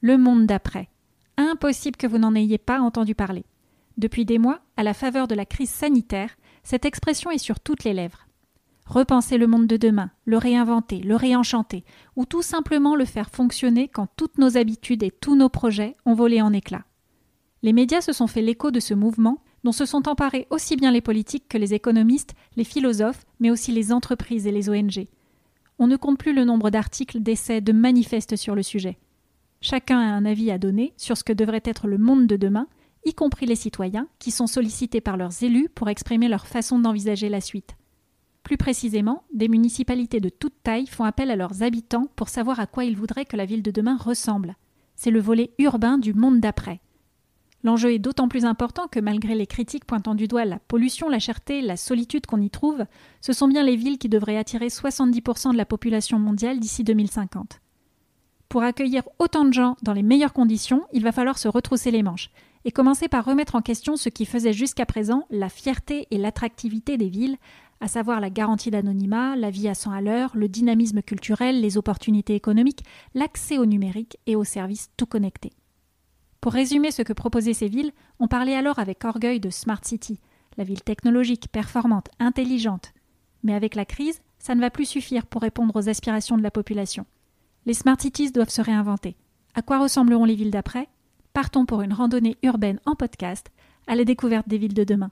Le monde d'après. Impossible que vous n'en ayez pas entendu parler. Depuis des mois, à la faveur de la crise sanitaire, cette expression est sur toutes les lèvres. Repenser le monde de demain, le réinventer, le réenchanter, ou tout simplement le faire fonctionner quand toutes nos habitudes et tous nos projets ont volé en éclats. Les médias se sont fait l'écho de ce mouvement, dont se sont emparés aussi bien les politiques que les économistes, les philosophes, mais aussi les entreprises et les ONG. On ne compte plus le nombre d'articles, d'essais, de manifestes sur le sujet. Chacun a un avis à donner sur ce que devrait être le monde de demain, y compris les citoyens, qui sont sollicités par leurs élus pour exprimer leur façon d'envisager la suite. Plus précisément, des municipalités de toute taille font appel à leurs habitants pour savoir à quoi ils voudraient que la ville de demain ressemble. C'est le volet urbain du monde d'après. L'enjeu est d'autant plus important que malgré les critiques pointant du doigt la pollution, la cherté, la solitude qu'on y trouve, ce sont bien les villes qui devraient attirer 70% de la population mondiale d'ici 2050. Pour accueillir autant de gens dans les meilleures conditions, il va falloir se retrousser les manches et commencer par remettre en question ce qui faisait jusqu'à présent la fierté et l'attractivité des villes, à savoir la garantie d'anonymat, la vie à 100 à l'heure, le dynamisme culturel, les opportunités économiques, l'accès au numérique et aux services tout connectés. Pour résumer ce que proposaient ces villes, on parlait alors avec orgueil de Smart City, la ville technologique, performante, intelligente. Mais avec la crise, ça ne va plus suffire pour répondre aux aspirations de la population. Les Smart Cities doivent se réinventer. À quoi ressembleront les villes d'après? Partons pour une randonnée urbaine en podcast à la découverte des villes de demain.